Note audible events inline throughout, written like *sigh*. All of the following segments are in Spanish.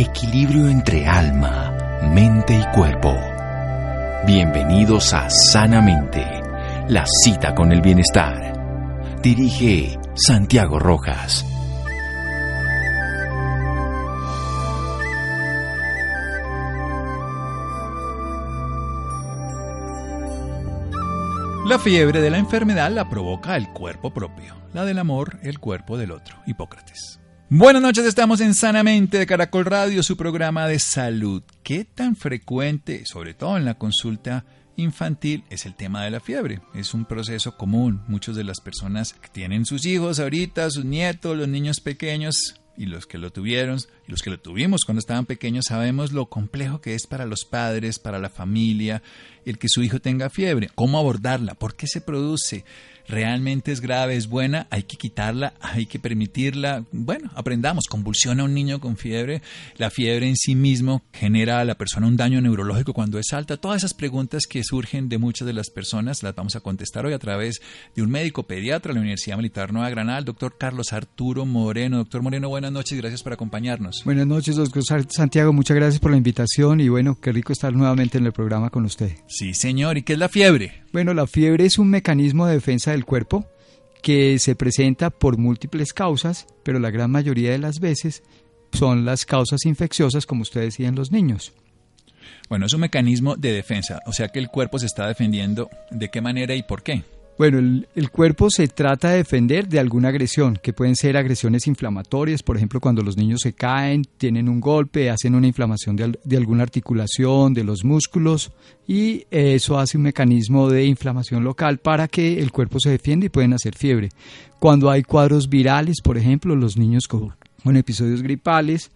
Equilibrio entre alma, mente y cuerpo. Bienvenidos a Sanamente, la cita con el bienestar. Dirige Santiago Rojas. La fiebre de la enfermedad la provoca el cuerpo propio, la del amor el cuerpo del otro. Hipócrates. Buenas noches, estamos en Sanamente de Caracol Radio, su programa de salud. ¿Qué tan frecuente, sobre todo en la consulta infantil, es el tema de la fiebre? Es un proceso común. Muchas de las personas que tienen sus hijos ahorita, sus nietos, los niños pequeños, y los que lo tuvieron y los que lo tuvimos cuando estaban pequeños sabemos lo complejo que es para los padres, para la familia, el que su hijo tenga fiebre, cómo abordarla, por qué se produce, realmente es grave, es buena, hay que quitarla, hay que permitirla. Bueno, aprendamos, convulsiona a un niño con fiebre, la fiebre en sí mismo genera a la persona un daño neurológico cuando es alta. Todas esas preguntas que surgen de muchas de las personas las vamos a contestar hoy a través de un médico pediatra de la Universidad Militar Nueva Granada, el doctor Carlos Arturo Moreno. Doctor Moreno, buenas noches, gracias por acompañarnos. Buenas noches, doctor Santiago, muchas gracias por la invitación y bueno, qué rico estar nuevamente en el programa con usted. Sí, señor, ¿y qué es la fiebre? Bueno, la fiebre es un mecanismo de defensa del cuerpo que se presenta por múltiples causas, pero la gran mayoría de las veces son las causas infecciosas, como usted decía los niños. Bueno, es un mecanismo de defensa, o sea que el cuerpo se está defendiendo. ¿De qué manera y por qué? Bueno, el, cuerpo se trata de defender de alguna agresión, que pueden ser agresiones inflamatorias, por ejemplo, cuando los niños se caen, tienen un golpe, hacen una inflamación de, alguna articulación, de los músculos, y eso hace un mecanismo de inflamación local para que el cuerpo se defienda y pueden hacer fiebre. Cuando hay cuadros virales, por ejemplo, los niños con, con episodios gripales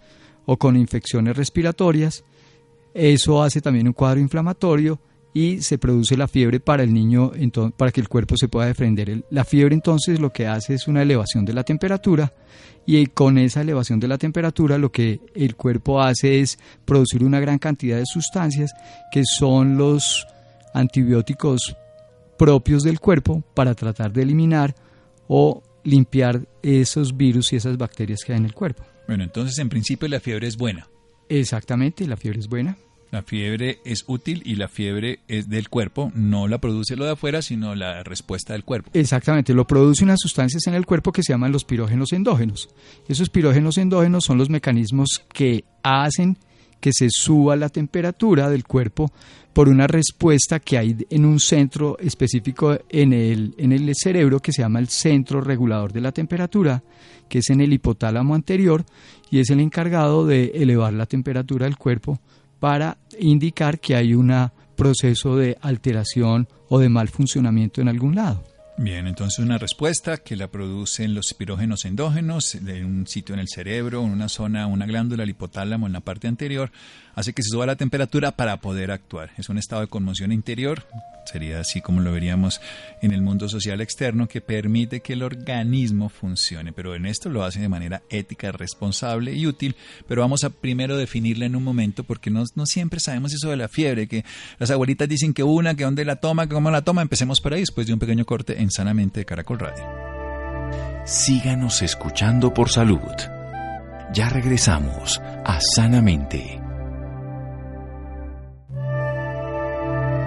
o con infecciones respiratorias, eso hace también un cuadro inflamatorio y se produce la fiebre para el niño, para que el cuerpo se pueda defender. La fiebre entonces lo que hace es una elevación de la temperatura y con esa elevación de la temperatura lo que el cuerpo hace es producir una gran cantidad de sustancias que son los antibióticos propios del cuerpo para tratar de eliminar o limpiar esos virus y esas bacterias que hay en el cuerpo. Bueno, entonces en principio la fiebre es buena. Exactamente, la fiebre es buena. La fiebre es útil y la fiebre es del cuerpo, no la produce lo de afuera, sino la respuesta del cuerpo. Exactamente, lo produce unas sustancias en el cuerpo que se llaman los pirógenos endógenos. Esos pirógenos endógenos son los mecanismos que hacen que se suba la temperatura del cuerpo por una respuesta que hay en un centro específico en el, en el cerebro que se llama el centro regulador de la temperatura, que es en el hipotálamo anterior y es el encargado de elevar la temperatura del cuerpo para indicar que hay un proceso de alteración o de mal funcionamiento en algún lado. Bien, entonces una respuesta que la producen los pirógenos endógenos en un sitio en el cerebro, en una zona, una glándula, el hipotálamo en la parte anterior, hace que se suba la temperatura para poder actuar. Es un estado de conmoción interior, sería así como lo veríamos en el mundo social externo, que permite que el organismo funcione. Pero en esto lo hace de manera ética, responsable y útil. Pero vamos a primero definirla en un momento, porque no, no siempre sabemos eso de la fiebre, que las abuelitas dicen que una, que dónde la toma, que cómo la toma. Empecemos por ahí, después de un pequeño corte en Sanamente de Caracol Radio. Síganos escuchando por salud. Ya regresamos a Sanamente.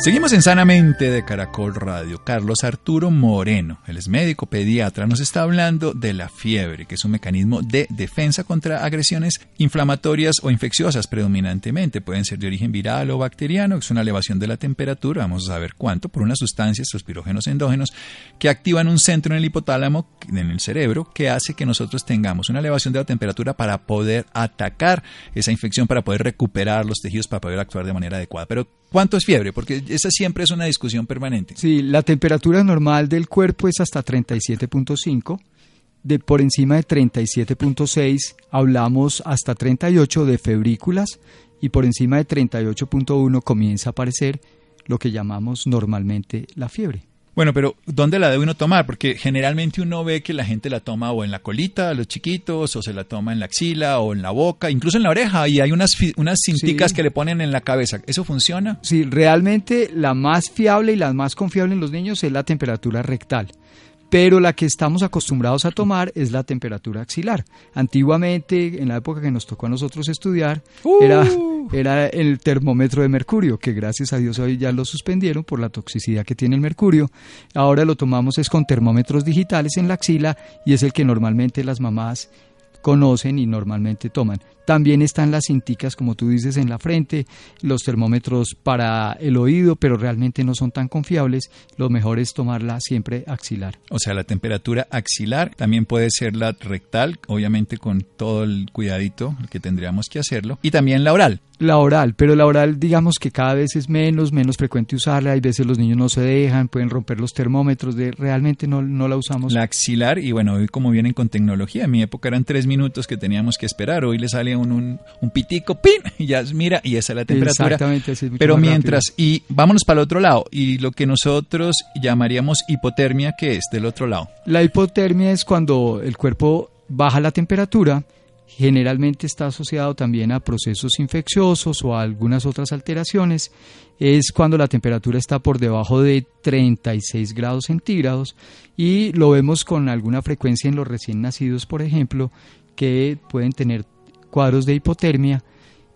Seguimos en Sanamente de Caracol Radio. Carlos Arturo Moreno, él es médico pediatra, nos está hablando de la fiebre, que es un mecanismo de defensa contra agresiones inflamatorias o infecciosas predominantemente. Pueden ser de origen viral o bacteriano, es una elevación de la temperatura, vamos a saber cuánto, por unas sustancias, los pirógenos endógenos, que activan un centro en el hipotálamo, en el cerebro, que hace que nosotros tengamos una elevación de la temperatura para poder atacar esa infección, para poder recuperar los tejidos, para poder actuar de manera adecuada. Pero, ¿cuánto es fiebre? Porque esa siempre es una discusión permanente. Sí, la temperatura normal del cuerpo es hasta 37.5. De por encima de 37.6 hablamos hasta 38 de febrículas y por encima de 38.1 comienza a aparecer lo que llamamos normalmente la fiebre. Bueno, pero ¿dónde la debe uno tomar? Porque generalmente uno ve que la gente la toma o en la colita, los chiquitos, o se la toma en la axila o en la boca, incluso en la oreja, y hay unas, unas cinticas Sí. que le ponen en la cabeza. ¿Eso funciona? Sí, realmente la más fiable y la más confiable en los niños es la temperatura rectal. Pero la que estamos acostumbrados a tomar es la temperatura axilar. Antiguamente, en la época que nos tocó a nosotros estudiar, Uh. era, era el termómetro de mercurio, que gracias a Dios hoy ya lo suspendieron por la toxicidad que tiene el mercurio. Ahora lo tomamos es con termómetros digitales en la axila y es el que normalmente las mamás conocen y normalmente toman. También están las cinticas, como tú dices, en la frente, los termómetros para el oído, pero realmente no son tan confiables. Lo mejor es tomarla siempre axilar. O sea, la temperatura axilar también puede ser la rectal, obviamente con todo el cuidadito que tendríamos que hacerlo, y también la oral. La oral, pero la oral digamos que cada vez es menos, menos frecuente usarla. Hay veces los niños no se dejan, pueden romper los termómetros, de, realmente no, no la usamos. La axilar, y bueno, hoy como vienen con tecnología, en mi época eran tres minutos que teníamos que esperar, hoy le sale un, un, un pitico, ¡pin! Y ya mira, y esa es la temperatura. Exactamente, así es Pero mientras, rápido. y vámonos para el otro lado, y lo que nosotros llamaríamos hipotermia, ¿qué es del otro lado? La hipotermia es cuando el cuerpo baja la temperatura, generalmente está asociado también a procesos infecciosos o a algunas otras alteraciones, es cuando la temperatura está por debajo de 36 grados centígrados y lo vemos con alguna frecuencia en los recién nacidos, por ejemplo, que pueden tener cuadros de hipotermia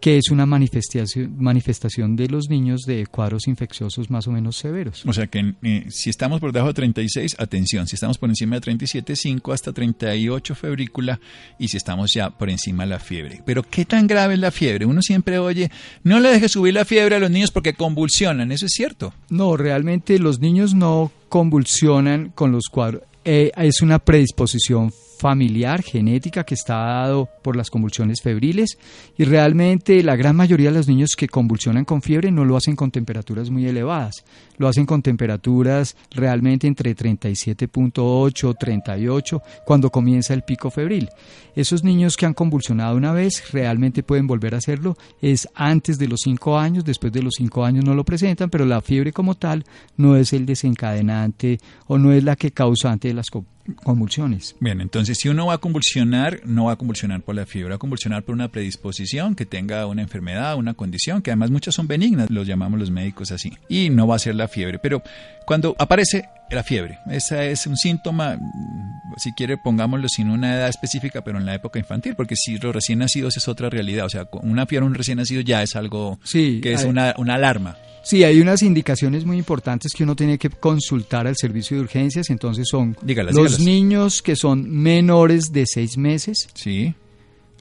que es una manifestación, manifestación de los niños de cuadros infecciosos más o menos severos. O sea que eh, si estamos por debajo de 36, atención, si estamos por encima de 37, 5 hasta 38 febrícula y si estamos ya por encima de la fiebre. Pero ¿qué tan grave es la fiebre? Uno siempre oye, no le deje subir la fiebre a los niños porque convulsionan, ¿eso es cierto? No, realmente los niños no convulsionan con los cuadros. Eh, es una predisposición familiar, genética, que está dado por las convulsiones febriles. Y realmente la gran mayoría de los niños que convulsionan con fiebre no lo hacen con temperaturas muy elevadas, lo hacen con temperaturas realmente entre 37.8, 38, cuando comienza el pico febril. Esos niños que han convulsionado una vez realmente pueden volver a hacerlo, es antes de los 5 años, después de los 5 años no lo presentan, pero la fiebre como tal no es el desencadenante o no es la que causante de las co- convulsiones. Bien, entonces si uno va a convulsionar, no va a convulsionar por la fiebre, va a convulsionar por una predisposición que tenga una enfermedad, una condición, que además muchas son benignas, los llamamos los médicos así, y no va a ser la fiebre. Pero cuando aparece la fiebre, ese es un síntoma, mm, si quiere pongámoslo sin una edad específica, pero en la época infantil, porque si los recién nacidos es otra realidad, o sea, una fiebre un recién nacido ya es algo Sí, que es hay- una, una alarma. Sí, hay unas indicaciones muy importantes que uno tiene que consultar al servicio de urgencias, entonces son Dígalas, los dígalas. niños que son menores de seis meses, Sí,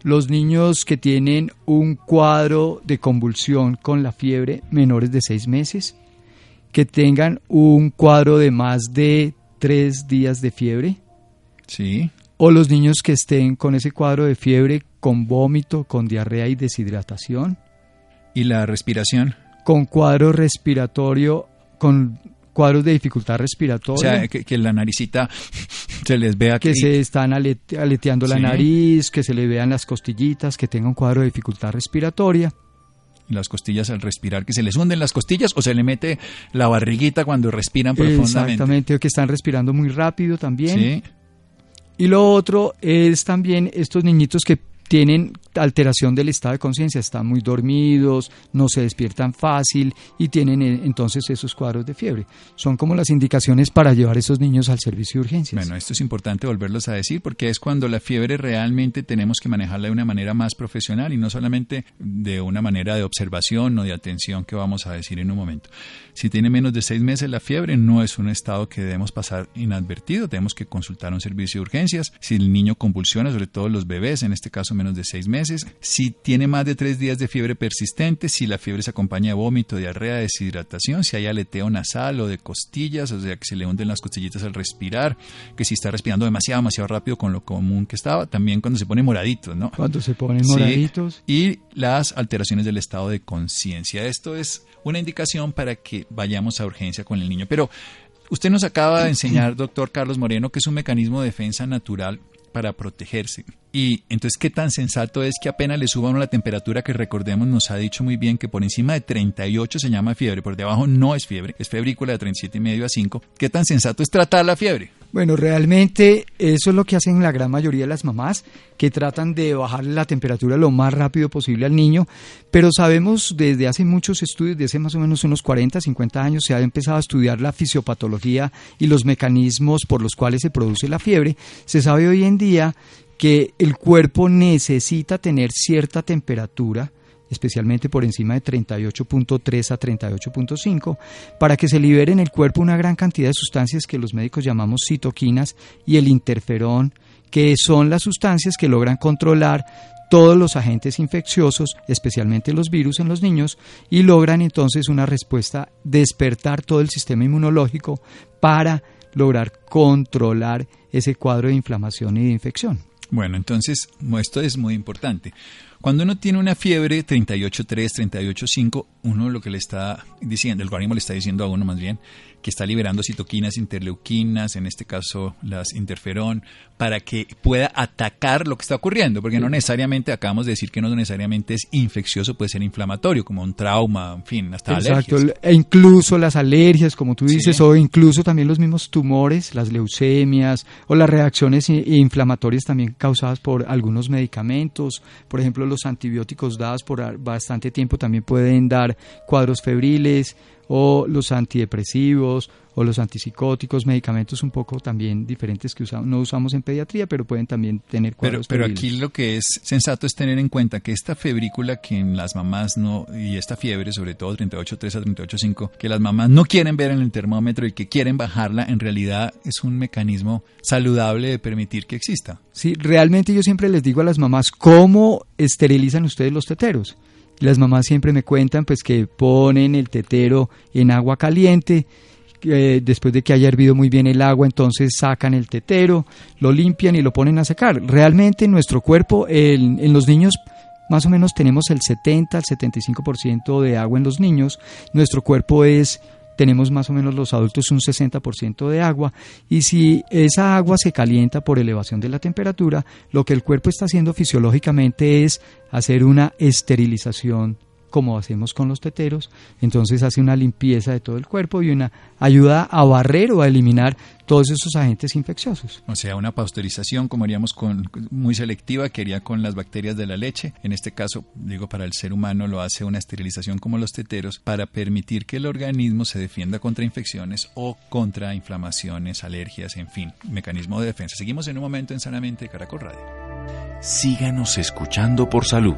los niños que tienen un cuadro de convulsión con la fiebre menores de seis meses, que tengan un cuadro de más de tres días de fiebre, sí. o los niños que estén con ese cuadro de fiebre con vómito, con diarrea y deshidratación, ¿Y la respiración? con cuadro respiratorio, con cuadros de dificultad O respiratoria. sea, que, que la naricita *laughs* se les vea que que se están alete- aleteando la nariz, que se le vean las costillitas, que tenga un cuadro de dificultad respiratoria. Las costillas al respirar, que se les hunden las costillas o se le mete la barriguita cuando respiran profundamente. Exactamente, o que están respirando muy rápido también. Sí, Y lo otro es también estos niñitos que tienen alteración del estado de conciencia, están muy dormidos, no se despiertan fácil y tienen eh, entonces esos cuadros de fiebre. Son como las indicaciones para llevar a esos niños al servicio de urgencias. Bueno, esto es importante volverlos a decir porque es cuando la fiebre realmente tenemos que manejarla de una manera más profesional y no solamente de una manera de observación o de atención que vamos a decir en un momento. Si tiene menos de seis meses la fiebre, no es un estado que debemos pasar inadvertido, tenemos que consultar un servicio de urgencias. Si el niño convulsiona, sobre todo los bebés, en este caso menos de seis meses, si tiene más de tres días de fiebre persistente, si la fiebre se acompaña de vómito, diarrea, deshidratación, si hay aleteo nasal o de costillas, o sea que se le hunden las costillitas al respirar, que si está respirando demasiado, demasiado rápido con lo común que estaba, también cuando se pone moradito, ¿no? Cuando se ponen Sí. moraditos. Y las alteraciones del estado de conciencia. Esto es una indicación para que vayamos a urgencia con el niño. Pero usted nos acaba de enseñar, doctor Carlos Moreno, que es un mecanismo de defensa natural para protegerse. Y entonces, ¿qué tan sensato es que apenas le suba uno la temperatura que recordemos nos ha dicho muy bien que por encima de 38 se llama fiebre, por debajo no es fiebre, es febrícula de 37 y medio a 5? ¿Qué tan sensato es tratar la fiebre? Bueno, realmente eso es lo que hacen la gran mayoría de las mamás, que tratan de bajar la temperatura lo más rápido posible al niño, pero sabemos desde hace muchos estudios, desde hace más o menos unos 40, 50 años, se ha empezado a estudiar la fisiopatología y los mecanismos por los cuales se produce la fiebre. Se sabe hoy en día que el cuerpo necesita tener cierta temperatura, especialmente por encima de 38.3 a 38.5, para que se libere en el cuerpo una gran cantidad de sustancias que los médicos llamamos citoquinas y el interferón, que son las sustancias que logran controlar todos los agentes infecciosos, especialmente los virus en los niños, y logran entonces una respuesta, despertar todo el sistema inmunológico para lograr controlar ese cuadro de inflamación y de infección. Bueno, entonces esto es muy importante. Cuando uno tiene una fiebre 38.3, 38.5, uno lo que le está diciendo, el organismo le está diciendo a uno más bien, que está liberando citoquinas, interleuquinas, en este caso las interferón, para que pueda atacar lo que está ocurriendo, porque no necesariamente, acabamos de decir que no necesariamente es infeccioso, puede ser inflamatorio, como un trauma, en fin, hasta Exacto, e incluso las alergias, como tú dices, o incluso también los mismos tumores, las leucemias, o las reacciones inflamatorias también causadas por algunos medicamentos, por ejemplo, los antibióticos dados por bastante tiempo también pueden dar cuadros febriles, o los antidepresivos o los antipsicóticos, medicamentos un poco también diferentes que usamos, no usamos en pediatría, pero pueden también tener cuadros Pero, pero aquí lo que es sensato es tener en cuenta que esta febrícula que en las mamás no, y esta fiebre, sobre todo 38.3 a 38.5, que las mamás no quieren ver en el termómetro y que quieren bajarla, en realidad es un mecanismo saludable de permitir que exista. Sí, realmente yo siempre les digo a las mamás, ¿cómo esterilizan ustedes los teteros? Las mamás siempre me cuentan pues que ponen el tetero en agua caliente, después de que haya hervido muy bien el agua, entonces sacan el tetero, lo limpian y lo ponen a secar. Realmente en nuestro cuerpo, en los niños, más o menos tenemos el 70 al 75% de agua en los niños. Nuestro cuerpo es tenemos más o menos los adultos un 60% de agua y si esa agua se calienta por elevación de la temperatura, lo que el cuerpo está haciendo fisiológicamente es hacer una esterilización como hacemos con los teteros, entonces hace una limpieza de todo el cuerpo y una ayuda a barrer o a eliminar todos esos agentes infecciosos. O sea, una pasteurización como haríamos con muy selectiva que haría con las bacterias de la leche. En este caso, digo, para el ser humano lo hace una esterilización como los teteros para permitir que el organismo se defienda contra infecciones o contra inflamaciones, alergias, en fin, mecanismo de defensa. Seguimos en un momento en Sanamente Caracol Radio. Síganos escuchando por salud.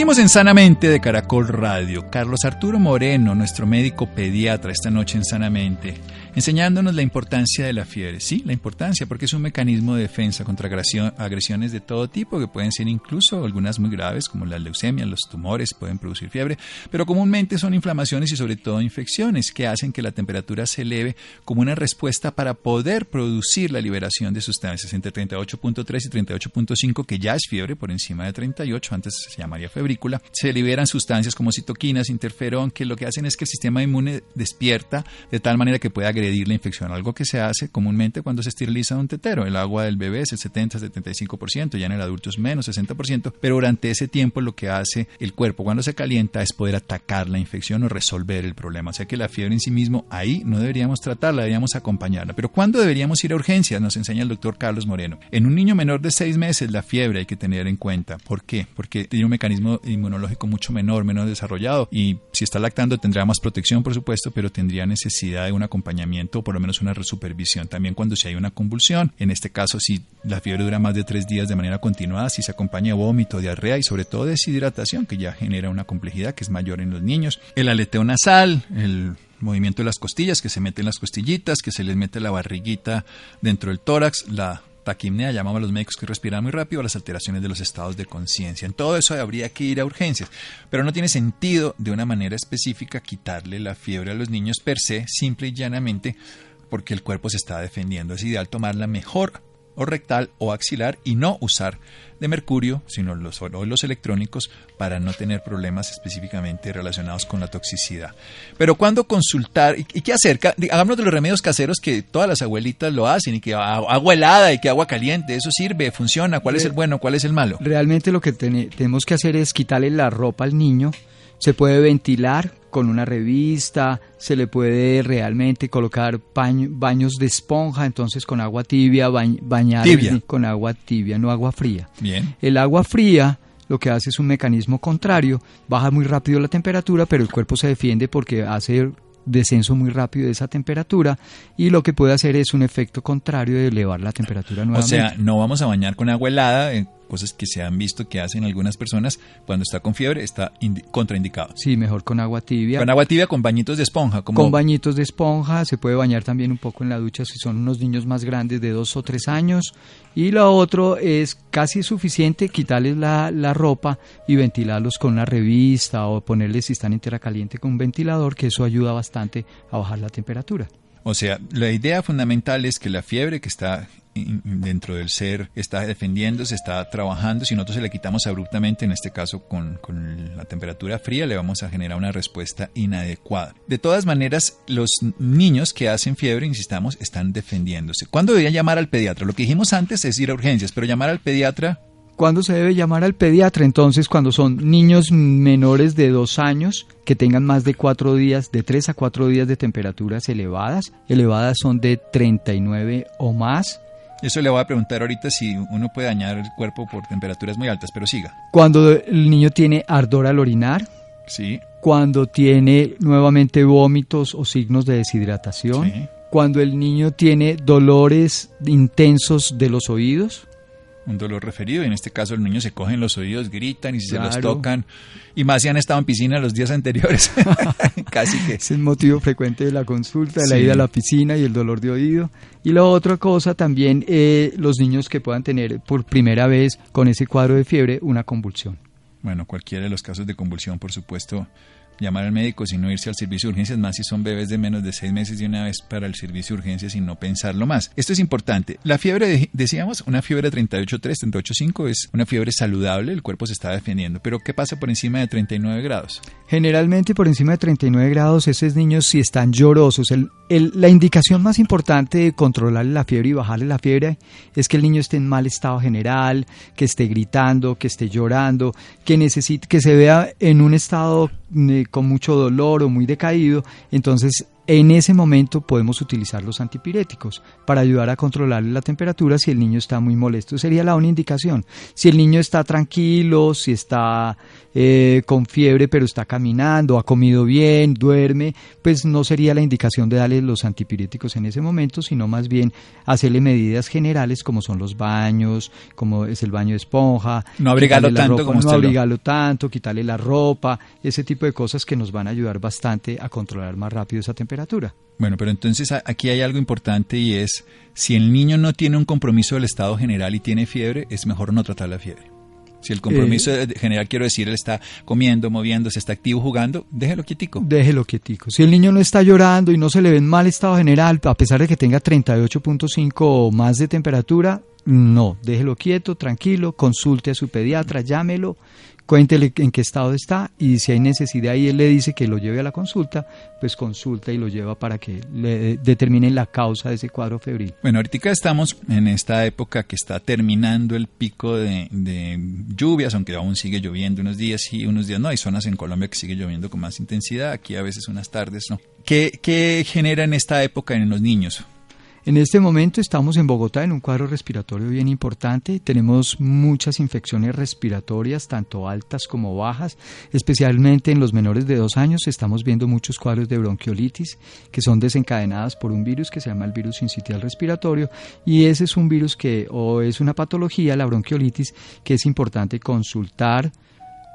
Seguimos en Sanamente de Caracol Radio. Carlos Arturo Moreno, nuestro médico pediatra, esta noche en Sanamente, enseñándonos la importancia de la fiebre. Sí, la importancia, porque es un mecanismo de defensa contra agresiones de todo tipo, que pueden ser incluso algunas muy graves, como la leucemia, los tumores pueden producir fiebre, pero comúnmente son inflamaciones y sobre todo infecciones que hacen que la temperatura se eleve como una respuesta para poder producir la liberación de sustancias entre 38.3 y 38.5, que ya es fiebre por encima de 38, antes se llamaría fiebre se liberan sustancias como citoquinas, interferón, que lo que hacen es que el sistema inmune despierta de tal manera que puede agredir la infección, algo que se hace comúnmente cuando se esteriliza un tetero. El agua del bebé es el 70-75%, ya en el adulto es menos 60%, pero durante ese tiempo lo que hace el cuerpo cuando se calienta es poder atacar la infección o resolver el problema. O sea que la fiebre en sí mismo ahí no deberíamos tratarla, deberíamos acompañarla. Pero ¿cuándo deberíamos ir a urgencias? Nos enseña el doctor Carlos Moreno. En un niño menor de 6 meses la fiebre hay que tener en cuenta. ¿Por qué? Porque tiene un mecanismo inmunológico mucho menor, menos desarrollado. Y si está lactando tendrá más protección, por supuesto, pero tendría necesidad de un acompañamiento o por lo menos una resupervisión. También cuando si hay una convulsión, en este caso si la fiebre dura más de tres días de manera continuada, si se acompaña vómito, diarrea y sobre todo deshidratación, que ya genera una complejidad que es mayor en los niños. El aleteo nasal, el movimiento de las costillas, que se meten las costillitas, que se les mete la barriguita dentro del tórax, la taquimnea, llamamos a los médicos que respiran muy rápido, a las alteraciones de los estados de conciencia. En todo eso habría que ir a urgencias, pero no tiene sentido de una manera específica quitarle la fiebre a los niños per se, simple y llanamente, porque el cuerpo se está defendiendo. Es ideal tomar la mejor o rectal o axilar y no usar de mercurio, sino los, los electrónicos para no tener problemas específicamente relacionados con la toxicidad. Pero cuando consultar y, qué hacer, hagámonos de los remedios caseros que todas las abuelitas lo hacen y que agua helada y que agua caliente, eso sirve, funciona, cuál es el bueno, cuál es el malo. Realmente lo que tenemos que hacer es quitarle la ropa al niño, se puede ventilar con una revista, se le puede realmente colocar baños de esponja, entonces con agua tibia, bañar con agua tibia, no agua fría. Bien. El agua fría lo que hace es un mecanismo contrario, baja muy rápido la temperatura, pero el cuerpo se defiende porque hace descenso muy rápido de esa temperatura y lo que puede hacer es un efecto contrario de elevar la temperatura nuevamente. O sea, no vamos a bañar con agua helada, eh, cosas que se han visto que hacen algunas personas cuando está con fiebre, está contraindicado. Sí, mejor con agua tibia. Con agua tibia con bañitos de esponja. Como... Con bañitos de esponja, se puede bañar también un poco en la ducha si son unos niños más grandes de dos o tres años. Y lo otro es casi suficiente quitarles la, la ropa y ventilarlos con una revista o ponerles si están en tierra caliente con un ventilador, que eso ayuda bastante a bajar la temperatura. O sea, la idea fundamental es que la fiebre que está dentro del ser está defendiéndose, está trabajando. Si nosotros se le quitamos abruptamente, en este caso con, con, la temperatura fría, le vamos a generar una respuesta inadecuada. De todas maneras, los niños que hacen fiebre, insistamos, están defendiéndose. ¿Cuándo deberían llamar al pediatra? Lo que dijimos antes es ir a urgencias, pero llamar al pediatra ¿Cuándo se debe llamar al pediatra? Entonces, cuando son niños menores de dos años que tengan más de cuatro días, de tres a cuatro días de temperaturas elevadas, elevadas son de 39 o más. Eso le voy a preguntar ahorita si uno puede dañar el cuerpo por temperaturas muy altas, pero siga. Cuando el niño tiene ardor al orinar. Sí. Cuando tiene nuevamente vómitos o signos de deshidratación. Sí. Cuando el niño tiene dolores intensos de los oídos un dolor referido. Y en este caso, los niños se cogen los oídos, gritan y si se los tocan. Y más si han estado en piscina los días anteriores. *laughs* *laughs* Casi que. Es el motivo frecuente de la consulta, la ida a la piscina y el dolor de oído. Y la otra cosa también, eh, los niños que puedan tener por primera vez con ese cuadro de fiebre una convulsión. Bueno, cualquiera de los casos de convulsión, por supuesto, llamar al médico, sino irse al servicio de urgencias, más si son bebés de menos de seis meses de una vez para el servicio de urgencias y no pensarlo más. Esto es importante. La fiebre, decíamos, una fiebre de 38.3, 38.5 es una fiebre saludable, el cuerpo se está defendiendo, pero ¿qué pasa por encima de 39 grados? Generalmente por encima de 39 grados, esos niños si están llorosos, la indicación más importante de controlar la fiebre y bajarle la fiebre es que el niño esté en mal estado general, que esté gritando, que esté llorando, que necesite, que se vea en un estado eh, con mucho dolor o muy decaído, entonces en ese momento podemos utilizar los antipiréticos para ayudar a controlar la temperatura si el niño está muy molesto. Sería la única indicación. Si el niño está tranquilo, si está eh, con fiebre pero está caminando, ha comido bien, duerme, pues no sería la indicación de darle los antipiréticos en ese momento, sino más bien hacerle medidas generales como son los baños, como es el baño de esponja. No abrigarlo tanto como No abrigarlo tanto, quitarle la ropa, ese tipo de cosas que nos van a ayudar bastante a controlar más rápido esa temperatura. Bueno, pero entonces aquí hay algo importante y es, si el niño no tiene un compromiso del estado general y tiene fiebre, es mejor no tratar la fiebre. Si el compromiso eh, general, quiero decir, él está comiendo, moviéndose, está activo, jugando, déjelo quietico. Déjelo quietico. Si el niño no está llorando y no se le ve en mal estado general, a pesar de que tenga 38.5 o más de temperatura, no, déjelo quieto, tranquilo, consulte a su pediatra, llámelo cuéntele en qué estado está y si hay necesidad y él le dice que lo lleve a la consulta, pues consulta y lo lleva para que le determinen la causa de ese cuadro febril. Bueno, ahorita estamos en esta época que está terminando el pico de, lluvias, aunque aún sigue lloviendo unos días y unos días no. Hay zonas en Colombia que sigue lloviendo con más intensidad, aquí a veces unas tardes no. ¿Qué, qué genera en esta época en los niños? En este momento estamos en Bogotá en un cuadro respiratorio bien importante. Tenemos muchas infecciones respiratorias, tanto altas como bajas, especialmente en los menores de dos años. Estamos viendo muchos cuadros de bronquiolitis que son desencadenadas por un virus que se llama el virus sincitial respiratorio y ese es un virus que o es una patología, la bronquiolitis, que es importante consultar,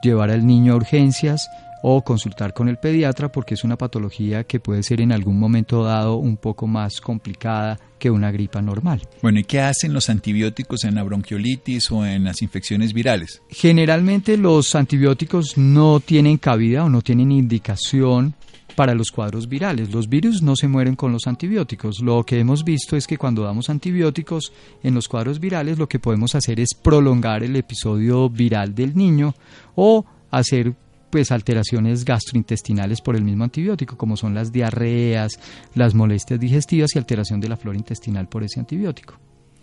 llevar al niño a urgencias o consultar con el pediatra porque es una patología que puede ser en algún momento dado un poco más complicada que una gripa normal. Bueno, ¿y qué hacen los antibióticos en la bronquiolitis o en las infecciones virales? Generalmente los antibióticos no tienen cabida o no tienen indicación para los cuadros virales. Los virus no se mueren con los antibióticos. Lo que hemos visto es que cuando damos antibióticos en los cuadros virales lo que podemos hacer es prolongar el episodio viral del niño o hacer pues alteraciones gastrointestinales por el mismo antibiótico, como son las diarreas, las molestias digestivas y alteración de la flora intestinal por ese antibiótico.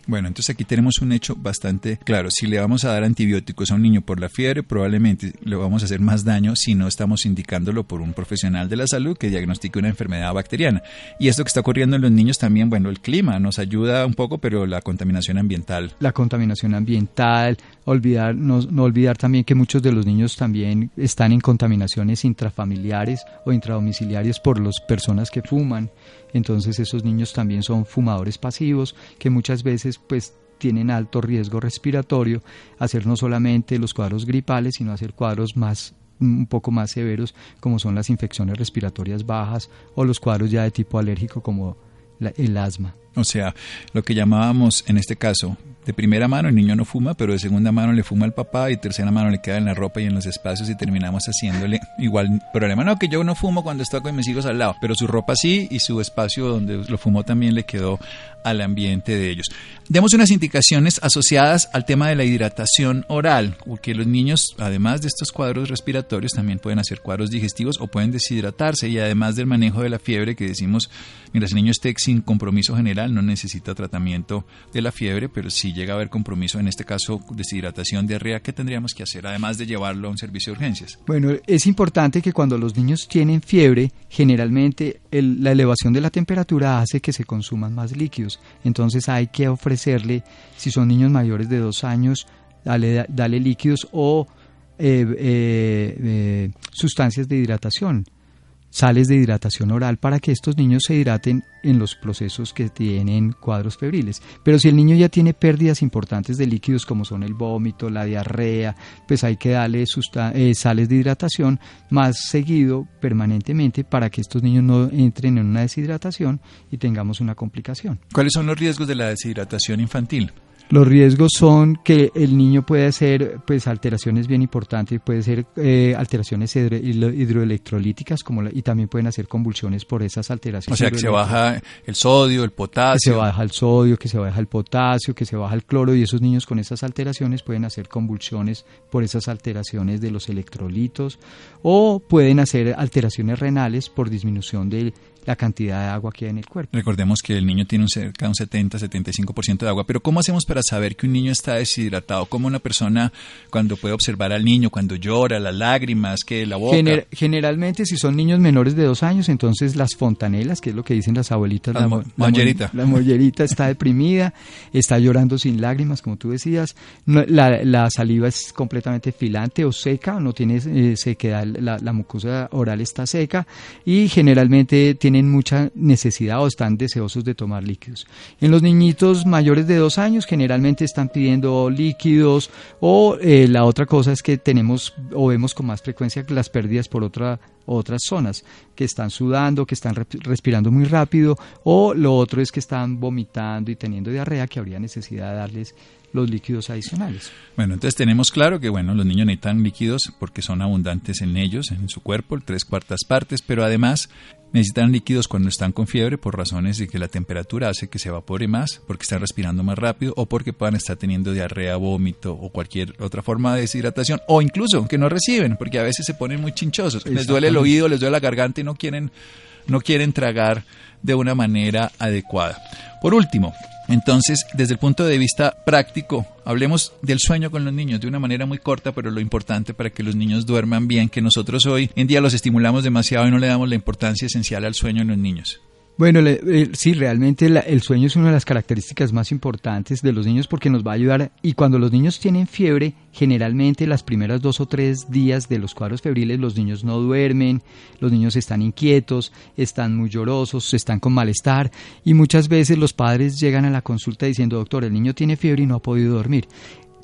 Bueno, entonces aquí tenemos un hecho bastante claro. Si le vamos a dar antibióticos a un niño por la fiebre, probablemente le vamos a hacer más daño si no estamos indicándolo por un profesional de la salud que diagnostique una enfermedad bacteriana. Y esto que está ocurriendo en los niños también, bueno, el clima nos ayuda un poco, pero la contaminación ambiental. La contaminación ambiental, olvidar, no, no olvidar también que muchos de los niños también están en contaminaciones intrafamiliares o intradomiciliarias por las personas que fuman entonces esos niños también son fumadores pasivos que muchas veces pues tienen alto riesgo respiratorio, hacer no solamente los cuadros gripales, sino hacer cuadros más un poco más severos como son las infecciones respiratorias bajas o los cuadros ya de tipo alérgico como el asma. O sea, lo que llamábamos en este caso de primera mano el niño no fuma, pero de segunda mano le fuma al papá y tercera mano le queda en la ropa y en los espacios y terminamos haciéndole igual problema. No, que yo no fumo cuando estoy con mis hijos al lado, pero su ropa sí y su espacio donde lo fumó también le quedó al ambiente de ellos. Demos unas indicaciones asociadas al tema de la hidratación oral, porque los niños, además de estos cuadros respiratorios, también pueden hacer cuadros digestivos o pueden deshidratarse y además del manejo de la fiebre que decimos, mientras el niño esté sin compromiso general, no necesita tratamiento de la fiebre, pero si llega a haber compromiso, en este caso deshidratación, diarrea, ¿qué tendríamos que hacer además de llevarlo a un servicio de urgencias? Bueno, es importante que cuando los niños tienen fiebre, generalmente la elevación de la temperatura hace que se consuman más líquidos. Entonces hay que ofrecerle, si son niños mayores de dos años, dale, líquidos o eh, eh, eh, sustancias de hidratación sales de hidratación oral para que estos niños se hidraten en los procesos que tienen cuadros febriles. Pero si el niño ya tiene pérdidas importantes de líquidos como son el vómito, la diarrea, pues hay que darle eh, sales de hidratación más seguido, permanentemente, para que estos niños no entren en una deshidratación y tengamos una complicación. ¿Cuáles son los riesgos de la deshidratación infantil? Los riesgos son que el niño puede hacer pues alteraciones bien importantes, puede ser eh, alteraciones hidroelectrolíticas como y también pueden hacer convulsiones por esas alteraciones. O sea, que se baja el sodio, el potasio. Que se baja el sodio, que se baja el potasio, que se baja el cloro y esos niños con esas alteraciones pueden hacer convulsiones por esas alteraciones de los electrolitos o pueden hacer alteraciones renales por disminución del la cantidad de agua que hay en el cuerpo. Recordemos que el niño tiene un cerca de un 70-75% de agua, pero ¿cómo hacemos para saber que un niño está deshidratado? ¿Cómo una persona cuando puede observar al niño, cuando llora, las lágrimas, que la boca? generalmente si son niños menores de dos años, entonces las fontanelas, que es lo que dicen las abuelitas, la, mollerita. La mollerita está deprimida, está llorando sin lágrimas, como tú decías, la, saliva es completamente filante o seca, no tiene eh, sequedad, la, la mucosa oral está seca y generalmente tiene tienen mucha necesidad o están deseosos de tomar líquidos. En los niñitos mayores de dos años generalmente están pidiendo líquidos o eh, la otra cosa es que tenemos o vemos con más frecuencia las pérdidas por otra, otras zonas, que están sudando, que están respirando muy rápido o lo otro es que están vomitando y teniendo diarrea que habría necesidad de darles los líquidos adicionales. Bueno, entonces tenemos claro que bueno, los niños necesitan líquidos porque son abundantes en ellos, en su cuerpo, tres cuartas partes, pero además necesitan líquidos cuando están con fiebre por razones de que la temperatura hace que se evapore más, porque están respirando más rápido o porque puedan estar teniendo diarrea, vómito o cualquier otra forma de deshidratación o incluso que no reciben, porque a veces se ponen muy chinchosos, les duele el oído, les duele la garganta y no quieren no quieren tragar de una manera adecuada. Por último, entonces, desde el punto de vista práctico, hablemos del sueño con los niños de una manera muy corta, pero lo importante para que los niños duerman bien, que nosotros hoy en día los estimulamos demasiado y no le damos la importancia esencial al sueño en los niños. Bueno, eh, sí, realmente el sueño es una de las características más importantes de los niños porque nos va a ayudar y cuando los niños tienen fiebre, generalmente las primeras dos o tres días de los cuadros febriles los niños no duermen, los niños están inquietos, están muy llorosos, están con malestar y muchas veces los padres llegan a la consulta diciendo, doctor, el niño tiene fiebre y no ha podido dormir.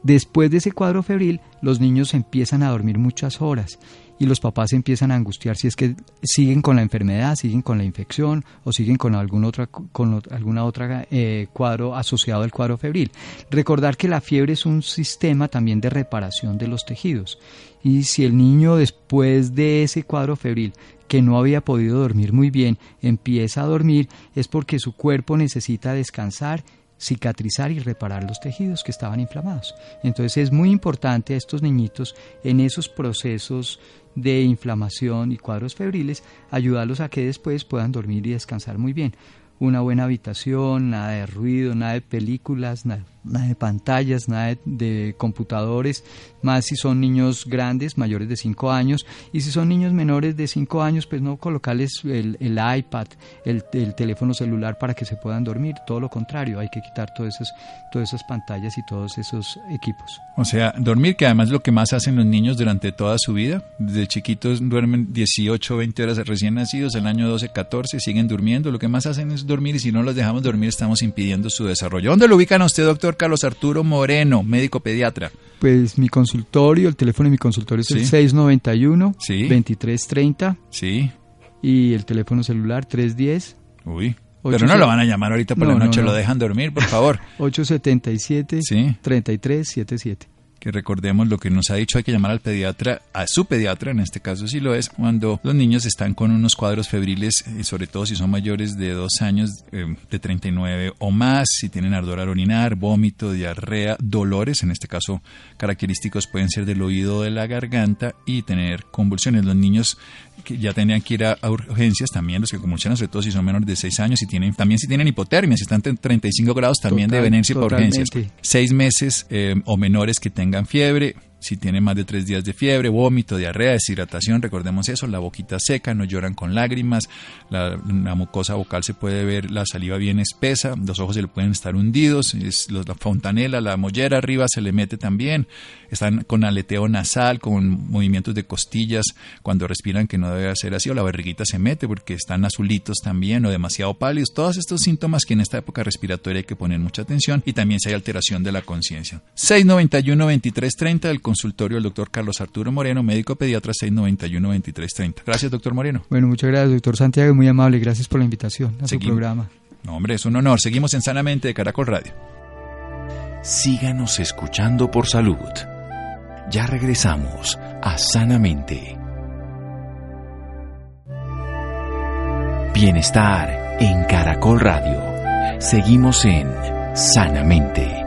Después de ese cuadro febril, los niños empiezan a dormir muchas horas y los papás empiezan a angustiar si es que siguen con la enfermedad, siguen con la infección o siguen con algún otra con alguna otra eh, cuadro asociado al cuadro febril. Recordar que la fiebre es un sistema también de reparación de los tejidos y si el niño después de ese cuadro febril que no había podido dormir muy bien empieza a dormir es porque su cuerpo necesita descansar cicatrizar y reparar los tejidos que estaban inflamados. Entonces es muy importante a estos niñitos en esos procesos de inflamación y cuadros febriles ayudarlos a que después puedan dormir y descansar muy bien. Una buena habitación, nada de ruido, nada de películas, nada, nada de pantallas, nada de, computadores, más si son niños grandes, mayores de 5 años, y si son niños menores de 5 años, pues no colocarles el, el iPad, el, el, teléfono celular para que se puedan dormir, todo lo contrario, hay que quitar todas esas, todas esas pantallas y todos esos equipos. O sea, dormir, que además es lo que más hacen los niños durante toda su vida, desde chiquitos duermen 18, 20 horas recién nacidos, el año 12, 14, siguen durmiendo, lo que más hacen es dormir y si no los dejamos dormir estamos impidiendo su desarrollo. ¿Dónde lo ubican a usted, doctor? Carlos Arturo Moreno, médico pediatra. Pues mi consultorio, el teléfono de mi consultorio es el 691 2330. Sí. Y el teléfono celular 310. Uy. Pero no lo van a llamar ahorita por la noche, lo dejan dormir, por favor. *laughs* 877 sí. 3377 que recordemos lo que nos ha dicho, hay que llamar al pediatra, a su pediatra, en este caso sí lo es, cuando los niños están con unos cuadros febriles, y sobre todo si son mayores de dos años, eh, de 39 o más, si tienen ardor al orinar, vómito, diarrea, dolores, en este caso característicos pueden ser del oído de la garganta y tener convulsiones. Los niños que ya tendrían que ir a, urgencias también, los que convulsionan, sobre todo si son menores de 6 años, y tienen, también si tienen hipotermia, si están en 35 grados, también deben irse por urgencias. Seis meses eh, o menores que tengan fiebre, si tienen más de tres días de fiebre, vómito, diarrea, deshidratación, recordemos eso, la boquita seca, no lloran con lágrimas, la, mucosa vocal se puede ver, la saliva bien espesa, los ojos se le pueden estar hundidos, es, la fontanela, la mollera arriba se le mete también, están con aleteo nasal, con movimientos de costillas cuando respiran que no debe ser así, o la barriguita se mete porque están azulitos también o demasiado pálidos, todos estos síntomas que en esta época respiratoria hay que poner mucha atención y también si hay alteración de la conciencia. 691 2330 del consultorio del doctor Carlos Arturo Moreno, médico pediatra 691-2330. Gracias, doctor Moreno. Bueno, muchas gracias, doctor Santiago, muy amable. Gracias por la invitación a su programa. No, hombre, es un honor. Seguimos en Sanamente de Caracol Radio. Síganos escuchando por salud. Ya regresamos a Sanamente. Bienestar en Caracol Radio. Seguimos en Sanamente.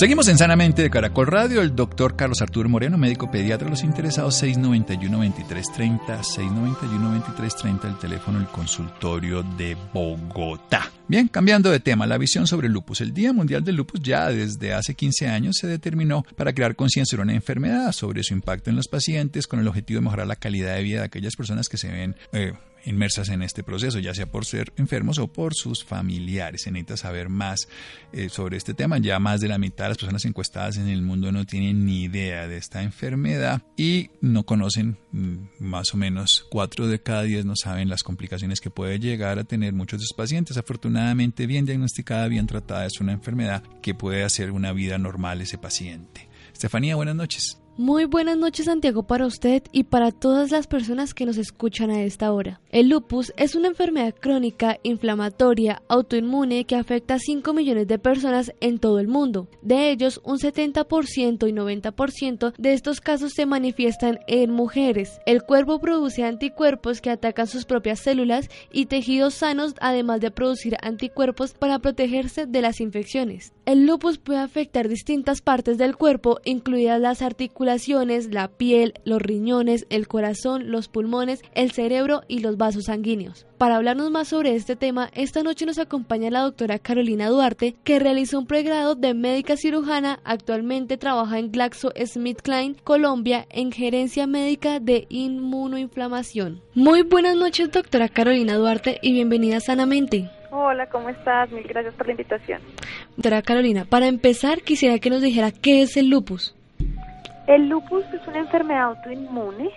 Seguimos en Sanamente de Caracol Radio. El doctor Carlos Arturo Moreno, médico pediatra. Los interesados 691-2330, 691-2330, el teléfono del consultorio de Bogotá. Bien, cambiando de tema, la visión sobre el lupus. El Día Mundial del Lupus ya desde hace 15 años se determinó para crear conciencia sobre una enfermedad, sobre su impacto en los pacientes, con el objetivo de mejorar la calidad de vida de aquellas personas que se ven eh, inmersas en este proceso, ya sea por ser enfermos o por sus familiares. Se necesita saber más eh, sobre este tema. Ya más de la mitad de las personas encuestadas en el mundo no tienen ni idea de esta enfermedad y no conocen, mm, más o menos cuatro de cada diez no saben las complicaciones que puede llegar a tener muchos de sus pacientes. Afortunadamente, bien diagnosticada, bien tratada, es una enfermedad que puede hacer una vida normal ese paciente. Estefanía, buenas noches. Muy buenas noches Santiago para usted y para todas las personas que nos escuchan a esta hora. El lupus es una enfermedad crónica, inflamatoria, autoinmune que afecta a 5 millones de personas en todo el mundo. De ellos, un 70% y 90% de estos casos se manifiestan en mujeres. El cuerpo produce anticuerpos que atacan sus propias células y tejidos sanos, además de producir anticuerpos para protegerse de las infecciones. El lupus puede afectar distintas partes del cuerpo, incluidas las articulaciones, la piel, los riñones, el corazón, los pulmones, el cerebro y los vasos sanguíneos. Para hablarnos más sobre este tema, esta noche nos acompaña la doctora Carolina Duarte, que realizó un pregrado de médica cirujana, actualmente trabaja en GlaxoSmithKline, Colombia, en gerencia médica de inmunoinflamación. Muy buenas noches, doctora Carolina Duarte, y bienvenida Sanamente. Hola, ¿cómo estás? Mil gracias por la invitación. Doctora Carolina, para empezar quisiera que nos dijera qué es el lupus. El lupus es una enfermedad autoinmune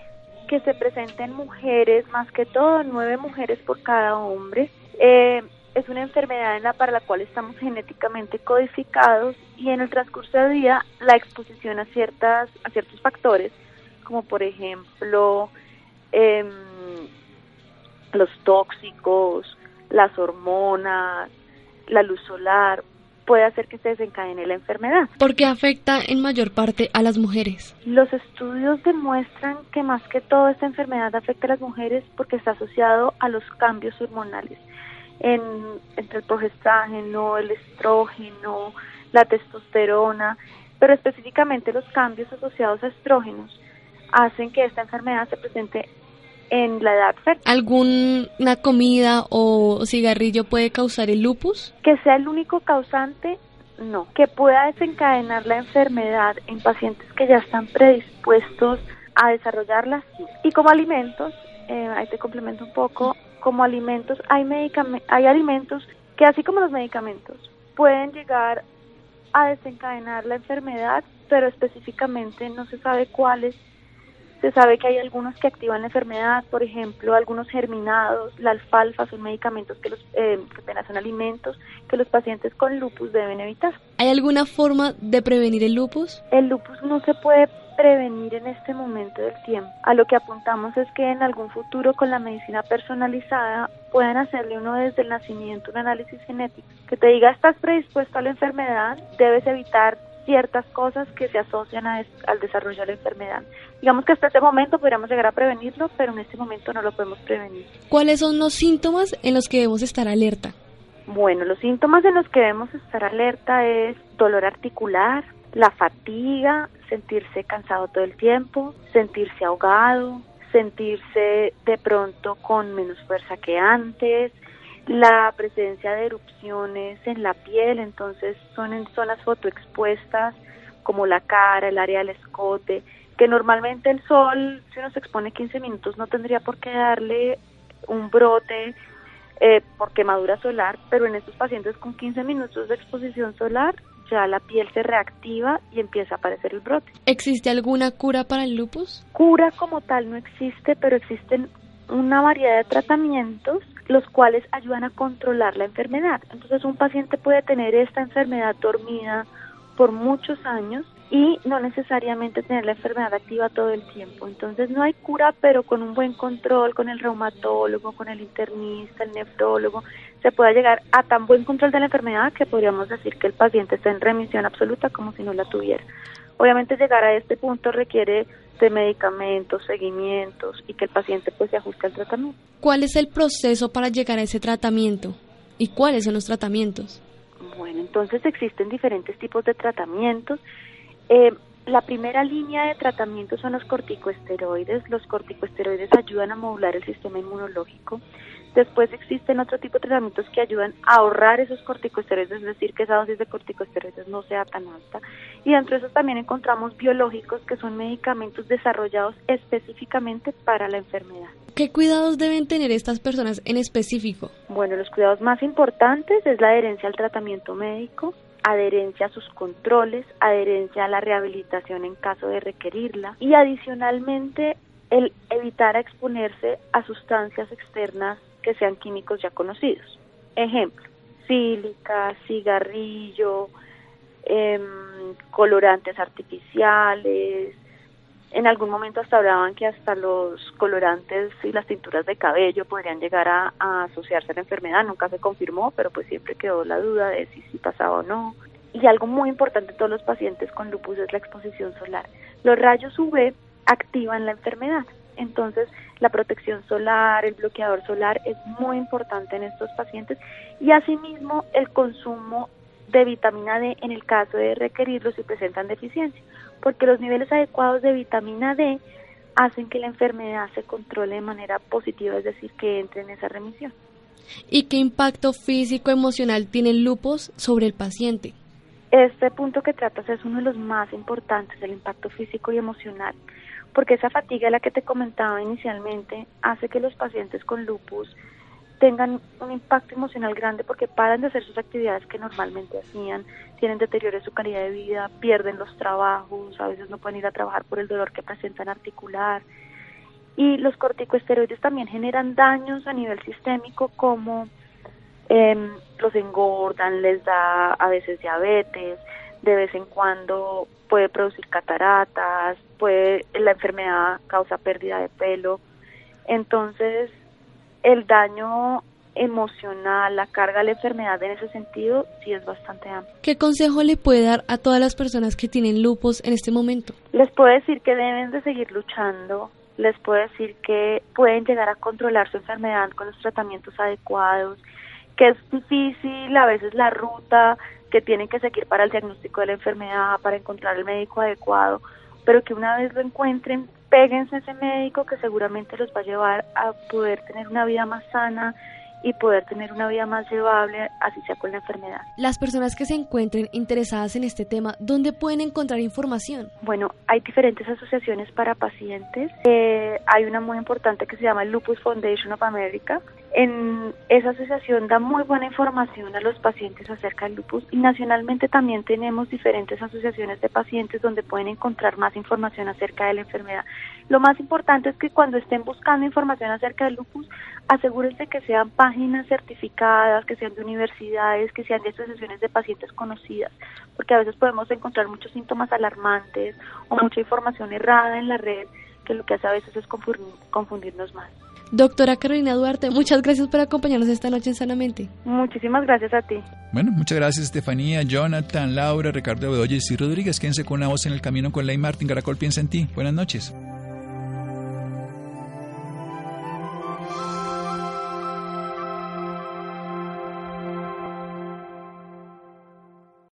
que se presenta en mujeres, más que todo nueve mujeres por cada hombre. Eh, es una enfermedad en la para la cual estamos genéticamente codificados y en el transcurso del día la exposición a ciertas a ciertos factores como por ejemplo em, los tóxicos, las hormonas, la luz solar puede hacer que se desencadene la enfermedad. ¿Por qué afecta en mayor parte a las mujeres? Los estudios demuestran que más que todo esta enfermedad afecta a las mujeres porque está asociado a los cambios hormonales en, entre el progestágeno, el estrógeno, la testosterona, pero específicamente los cambios asociados a estrógenos hacen que esta enfermedad se presente en la edad fértil. ¿Alguna comida o cigarrillo puede causar el lupus? Que sea el único causante, no. Que pueda desencadenar la enfermedad en pacientes que ya están predispuestos a desarrollarla, sí. Y como alimentos, eh, ahí te complemento un poco, como alimentos hay, hay alimentos que así como los medicamentos pueden llegar a desencadenar la enfermedad, pero específicamente no se sabe cuáles se sabe que hay algunos que activan la enfermedad, por ejemplo, algunos germinados, la alfalfa son medicamentos que los eh, que son alimentos que los pacientes con lupus deben evitar. ¿Hay alguna forma de prevenir el lupus? El lupus no se puede prevenir en este momento del tiempo. A lo que apuntamos es que en algún futuro con la medicina personalizada puedan hacerle uno desde el nacimiento un análisis genético que te diga estás predispuesto a la enfermedad, debes evitar ciertas cosas que se asocian al desarrollo de la enfermedad. Digamos que hasta este momento podríamos llegar a prevenirlo, pero en este momento no lo podemos prevenir. ¿Cuáles son los síntomas en los que debemos estar alerta? Bueno, los síntomas en los que debemos estar alerta es dolor articular, la fatiga, sentirse cansado todo el tiempo, sentirse ahogado, sentirse de pronto con menos fuerza que antes, la presencia de erupciones en la piel, entonces son en zonas fotoexpuestas como la cara, el área del escote, que normalmente el sol, si uno se expone 15 minutos, no tendría por qué darle un brote eh, por quemadura solar, pero en estos pacientes con 15 minutos de exposición solar ya la piel se reactiva y empieza a aparecer el brote. ¿Existe alguna cura para el lupus? Cura como tal no existe, pero existen una variedad de tratamientos los cuales ayudan a controlar la enfermedad. Entonces un paciente puede tener esta enfermedad dormida por muchos años y no necesariamente tener la enfermedad activa todo el tiempo. Entonces no hay cura, pero con un buen control, con el reumatólogo, con el internista, el nefrólogo, se puede llegar a tan buen control de la enfermedad que podríamos decir que el paciente está en remisión absoluta como si no la tuviera. Obviamente llegar a este punto requiere de medicamentos, seguimientos y que el paciente pues se ajuste al tratamiento. ¿Cuál es el proceso para llegar a ese tratamiento y cuáles son los tratamientos? Bueno, entonces existen diferentes tipos de tratamientos. Eh, la primera línea de tratamiento son los corticoesteroides. Los corticoesteroides ayudan a modular el sistema inmunológico. Después existen otro tipo de tratamientos que ayudan a ahorrar esos corticosteroides, es decir, que esa dosis de corticosteroides no sea tan alta. Y dentro de esos también encontramos biológicos, que son medicamentos desarrollados específicamente para la enfermedad. ¿Qué cuidados deben tener estas personas en específico? Bueno, los cuidados más importantes es la adherencia al tratamiento médico, adherencia a sus controles, adherencia a la rehabilitación en caso de requerirla y adicionalmente el evitar exponerse a sustancias externas que sean químicos ya conocidos. Ejemplo, sílica, cigarrillo, em, colorantes artificiales. En algún momento hasta hablaban que hasta los colorantes y las tinturas de cabello podrían llegar a, asociarse a la enfermedad. Nunca se confirmó, pero pues siempre quedó la duda de si, si pasaba o no. Y algo muy importante en todos los pacientes con lupus es la exposición solar. Los rayos UV activan la enfermedad. Entonces, la protección solar, el bloqueador solar es muy importante en estos pacientes y asimismo el consumo de vitamina D en el caso de requerirlo si presentan deficiencia, porque los niveles adecuados de vitamina D hacen que la enfermedad se controle de manera positiva, es decir, que entre en esa remisión. ¿Y qué impacto físico emocional tiene el lupus sobre el paciente? Este punto que tratas es uno de los más importantes, el impacto físico y emocional porque esa fatiga, la que te comentaba inicialmente, hace que los pacientes con lupus tengan un impacto emocional grande porque paran de hacer sus actividades que normalmente hacían, tienen deterioro en su calidad de vida, pierden los trabajos, a veces no pueden ir a trabajar por el dolor que presentan articular. Y los corticosteroides también generan daños a nivel sistémico como eh, los engordan, les da a veces diabetes, de vez en cuando puede producir cataratas, puede la enfermedad causa pérdida de pelo. Entonces, el daño emocional, la carga de la enfermedad en ese sentido sí es bastante amplio. ¿Qué consejo le puede dar a todas las personas que tienen lupus en este momento? Les puedo decir que deben de seguir luchando, les puedo decir que pueden llegar a controlar su enfermedad con los tratamientos adecuados, que es difícil a veces la ruta que tienen que seguir para el diagnóstico de la enfermedad, para encontrar el médico adecuado, pero que una vez lo encuentren, péguense a ese médico que seguramente los va a llevar a poder tener una vida más sana y poder tener una vida más llevable, así sea con la enfermedad. Las personas que se encuentren interesadas en este tema, ¿dónde pueden encontrar información? Bueno, hay diferentes asociaciones para pacientes. Eh, hay una muy importante que se llama Lupus Foundation of America. En esa asociación da muy buena información a los pacientes acerca del lupus y nacionalmente también tenemos diferentes asociaciones de pacientes donde pueden encontrar más información acerca de la enfermedad. Lo más importante es que cuando estén buscando información acerca del lupus, asegúrense que sean páginas certificadas, que sean de universidades, que sean de asociaciones de pacientes conocidas, porque a veces podemos encontrar muchos síntomas alarmantes o mucha información errada en la red que lo que hace a veces es confundirnos más. Doctora Carolina Duarte, muchas gracias por acompañarnos esta noche en Sanamente. Muchísimas gracias a ti. Bueno, muchas gracias Estefanía, Jonathan, Laura, Ricardo Bedoya y Rodríguez. Quédense con una voz en el camino con Ley Martín. Caracol piensa en ti. Buenas noches.